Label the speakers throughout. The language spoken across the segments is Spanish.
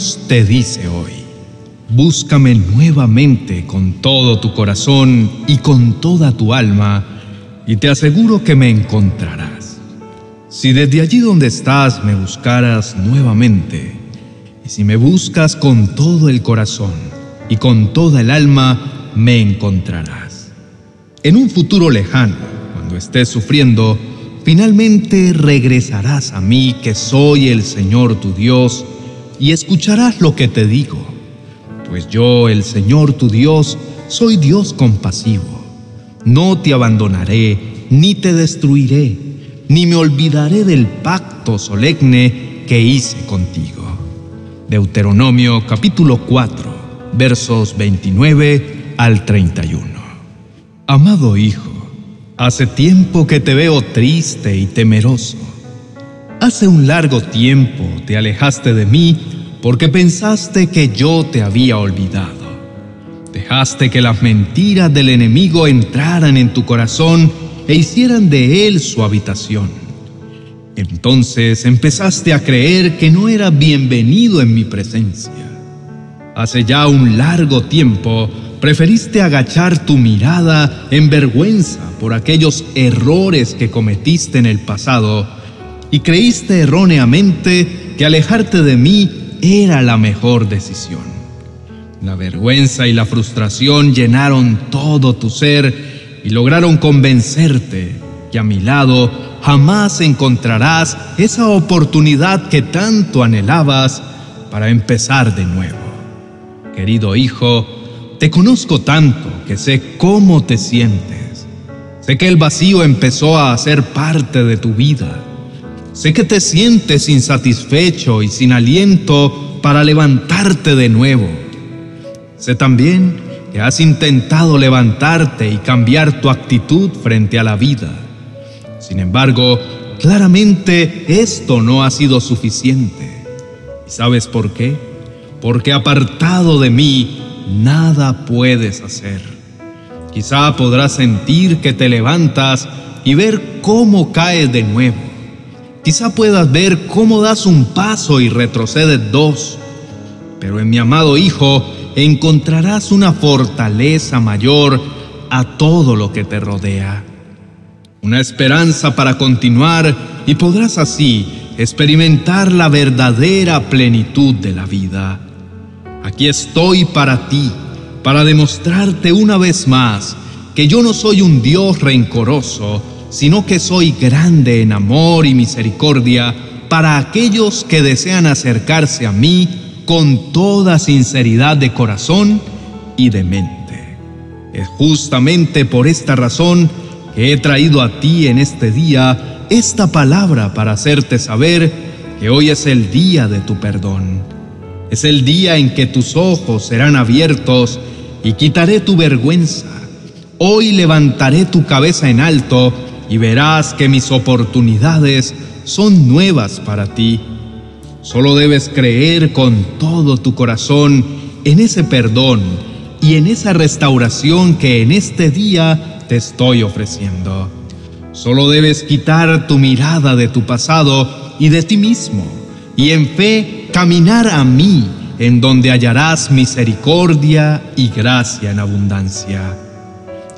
Speaker 1: Te dice hoy, búscame nuevamente con todo tu corazón y con toda tu alma, y te aseguro que me encontrarás. Si desde allí donde estás me buscaras nuevamente, y si me buscas con todo el corazón y con toda el alma, me encontrarás. En un futuro lejano, cuando estés sufriendo, finalmente regresarás a mí que soy el Señor tu Dios, y escucharás lo que te digo, pues yo, el Señor tu Dios, soy Dios compasivo. No te abandonaré, ni te destruiré, ni me olvidaré del pacto solemne que hice contigo. Deuteronomio capítulo 4, versos 29 al 31. Amado Hijo, hace tiempo que te veo triste y temeroso. Hace un largo tiempo te alejaste de mí porque pensaste que yo te había olvidado. Dejaste que las mentiras del enemigo entraran en tu corazón e hicieran de él su habitación. Entonces empezaste a creer que no era bienvenido en mi presencia. Hace ya un largo tiempo preferiste agachar tu mirada en vergüenza por aquellos errores que cometiste en el pasado y creíste erróneamente que alejarte de mí era la mejor decisión. La vergüenza y la frustración llenaron todo tu ser y lograron convencerte que a mi lado jamás encontrarás esa oportunidad que tanto anhelabas para empezar de nuevo. Querido hijo, te conozco tanto que sé cómo te sientes. Sé que el vacío empezó a ser parte de tu vida Sé que te sientes insatisfecho y sin aliento para levantarte de nuevo. Sé también que has intentado levantarte y cambiar tu actitud frente a la vida. Sin embargo, claramente esto no ha sido suficiente. ¿Y sabes por qué? Porque apartado de mí, nada puedes hacer. Quizá podrás sentir que te levantas y ver cómo caes de nuevo Quizá puedas ver cómo das un paso y retrocedes dos, pero en mi amado Hijo encontrarás una fortaleza mayor a todo lo que te rodea. Una esperanza para continuar y podrás así experimentar la verdadera plenitud de la vida. Aquí estoy para ti, para demostrarte una vez más que yo no soy un Dios rencoroso, sino que soy grande en amor y misericordia para aquellos que desean acercarse a mí con toda sinceridad de corazón y de mente. Es justamente por esta razón que he traído a ti en este día esta palabra para hacerte saber que hoy es el día de tu perdón. Es el día en que tus ojos serán abiertos y quitaré tu vergüenza. Hoy levantaré tu cabeza en alto y verás que mis oportunidades son nuevas para ti. Solo debes creer con todo tu corazón en ese perdón y en esa restauración que en este día te estoy ofreciendo. Solo debes quitar tu mirada de tu pasado y de ti mismo y en fe caminar a mí en donde hallarás misericordia y gracia en abundancia.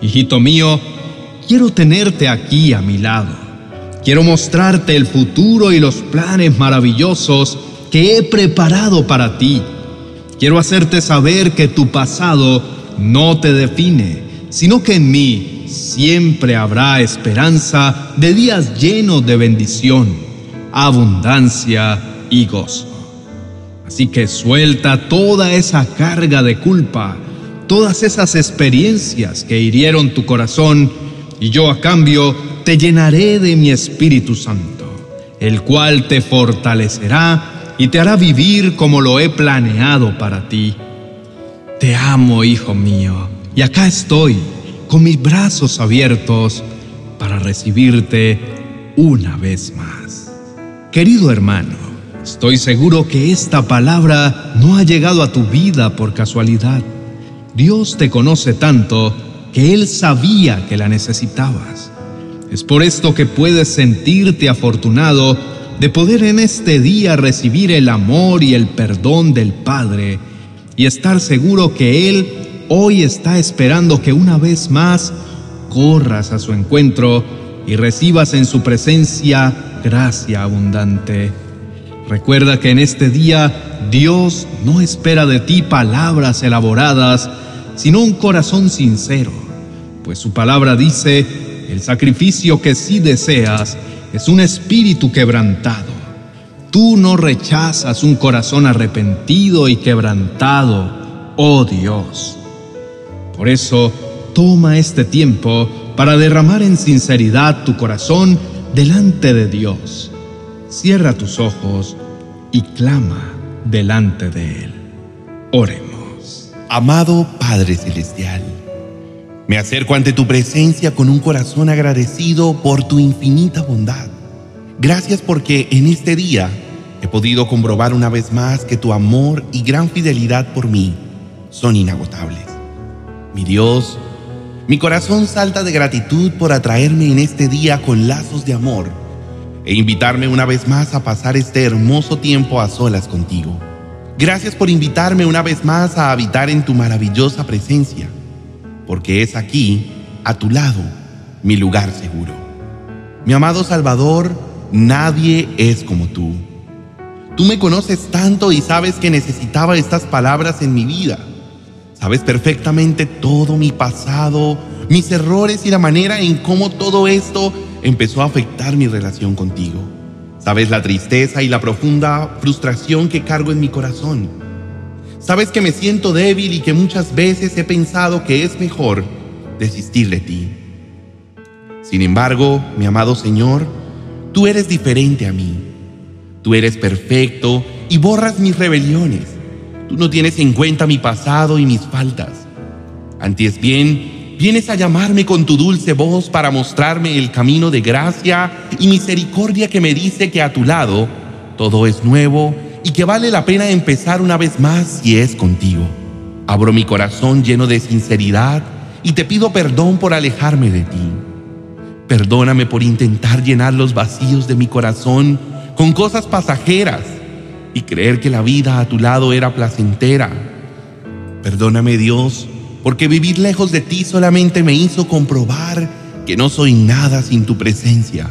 Speaker 1: Hijito mío, Quiero tenerte aquí a mi lado. Quiero mostrarte el futuro y los planes maravillosos que he preparado para ti. Quiero hacerte saber que tu pasado no te define, sino que en mí siempre habrá esperanza de días llenos de bendición, abundancia y gozo. Así que suelta toda esa carga de culpa, todas esas experiencias que hirieron tu corazón y yo a cambio te llenaré de mi Espíritu Santo, el cual te fortalecerá y te hará vivir como lo he planeado para ti. Te amo, hijo mío, y acá estoy, con mis brazos abiertos, para recibirte una vez más. Querido hermano, estoy seguro que esta palabra no ha llegado a tu vida por casualidad. Dios te conoce tanto que Él sabía que la necesitabas. Es por esto que puedes sentirte afortunado de poder en este día recibir el amor y el perdón del Padre y estar seguro que Él hoy está esperando que una vez más corras a su encuentro y recibas en su presencia gracia abundante. Recuerda que en este día Dios no espera de ti palabras elaboradas, sino un corazón sincero, pues su palabra dice, el sacrificio que sí deseas es un espíritu quebrantado. Tú no rechazas un corazón arrepentido y quebrantado, oh Dios. Por eso, toma este tiempo para derramar en sinceridad tu corazón delante de Dios. Cierra tus ojos y clama delante de Él. Oremos.
Speaker 2: Amado Padre Celestial, me acerco ante tu presencia con un corazón agradecido por tu infinita bondad. Gracias porque en este día he podido comprobar una vez más que tu amor y gran fidelidad por mí son inagotables. Mi Dios, mi corazón salta de gratitud por atraerme en este día con lazos de amor e invitarme una vez más a pasar este hermoso tiempo a solas contigo. Gracias por invitarme una vez más a habitar en tu maravillosa presencia, porque es aquí, a tu lado, mi lugar seguro. Mi amado Salvador, nadie es como tú. Tú me conoces tanto y sabes que necesitaba estas palabras en mi vida Sabes perfectamente todo mi pasado, mis errores y la manera en cómo todo esto empezó a afectar mi relación contigo. Sabes la tristeza y la profunda frustración que cargo en mi corazón. Sabes que me siento débil y que muchas veces he pensado que es mejor desistir de ti. Sin embargo, mi amado Señor, tú eres diferente a mí. Tú eres perfecto y borras mis rebeliones. Tú no tienes en cuenta mi pasado y mis faltas. Antes bien, vienes a llamarme con tu dulce voz para mostrarme el camino de gracia y misericordia que me dice que a tu lado todo es nuevo y que vale la pena empezar una vez más si es contigo. Abro mi corazón lleno de sinceridad y te pido perdón por alejarme de ti. Perdóname por intentar llenar los vacíos de mi corazón con cosas pasajeras y creer que la vida a tu lado era placentera. Perdóname Dios, porque vivir lejos de ti solamente me hizo comprobar que no soy nada sin tu presencia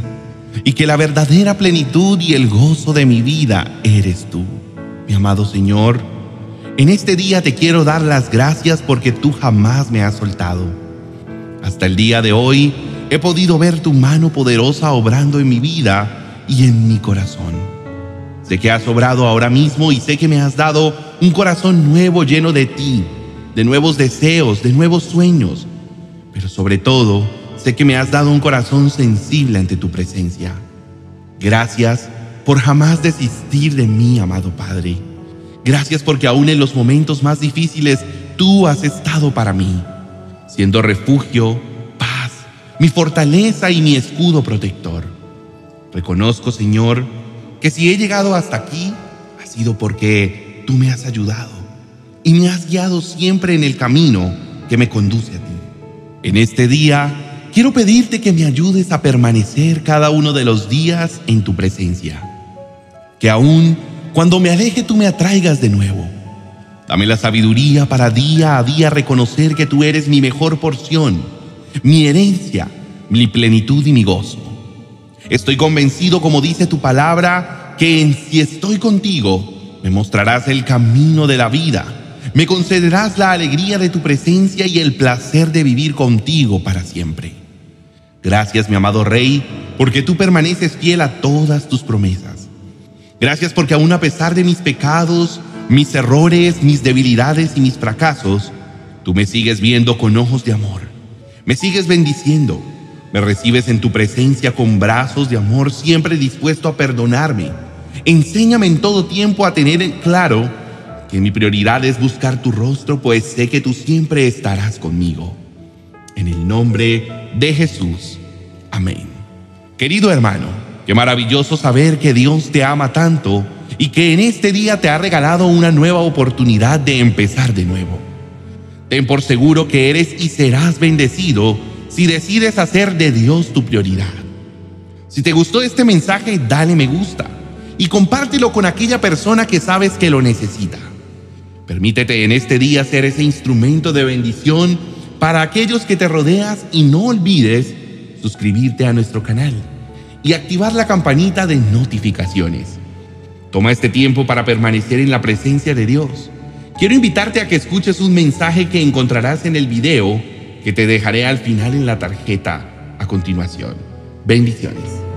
Speaker 2: y que la verdadera plenitud y el gozo de mi vida eres tú. Mi amado Señor, en este día te quiero dar las gracias porque tú jamás me has soltado. Hasta el día de hoy he podido ver tu mano poderosa obrando en mi vida y en mi corazón. Sé que has obrado ahora mismo y sé que me has dado un corazón nuevo lleno de ti, de nuevos deseos, de nuevos sueños. Pero sobre todo, sé que me has dado un corazón sensible ante tu presencia. Gracias por jamás desistir de mí, amado Padre. Gracias porque aún en los momentos más difíciles tú has estado para mí, siendo refugio, paz, mi fortaleza y mi escudo protector. Reconozco, Señor, que si he llegado hasta aquí ha sido porque tú me has ayudado y me has guiado siempre en el camino que me conduce a ti. En este día quiero pedirte que me ayudes a permanecer cada uno de los días en tu presencia. Que aún cuando me aleje tú me atraigas de nuevo. Dame la sabiduría para día a día reconocer que tú eres mi mejor porción, mi herencia, mi plenitud y mi gozo. Estoy convencido, como dice tu palabra, que en si estoy contigo, me mostrarás el camino de la vida. Me concederás la alegría de tu presencia y el placer de vivir contigo para siempre. Gracias, mi amado Rey, porque tú permaneces fiel a todas tus promesas. Gracias porque aún a pesar de mis pecados, mis errores, mis debilidades y mis fracasos, tú me sigues viendo con ojos de amor. Me sigues bendiciendo me recibes en tu presencia con brazos de amor, siempre dispuesto a perdonarme. Enséñame en todo tiempo a tener claro que mi prioridad es buscar tu rostro, pues sé que tú siempre estarás conmigo. En el nombre de Jesús. Amén. Querido hermano, qué maravilloso saber que Dios te ama tanto y que en este día te ha regalado una nueva oportunidad de empezar de nuevo. Ten por seguro que eres y serás bendecido si decides hacer de Dios tu prioridad. Si te gustó este mensaje, dale me gusta y compártelo con aquella persona que sabes que lo necesita. Permítete en este día ser ese instrumento de bendición para aquellos que te rodeas y no olvides suscribirte a nuestro canal y activar la campanita de notificaciones. Toma este tiempo para permanecer en la presencia de Dios. Quiero invitarte a que escuches un mensaje que encontrarás en el video que te dejaré al final en la tarjeta a continuación. Bendiciones.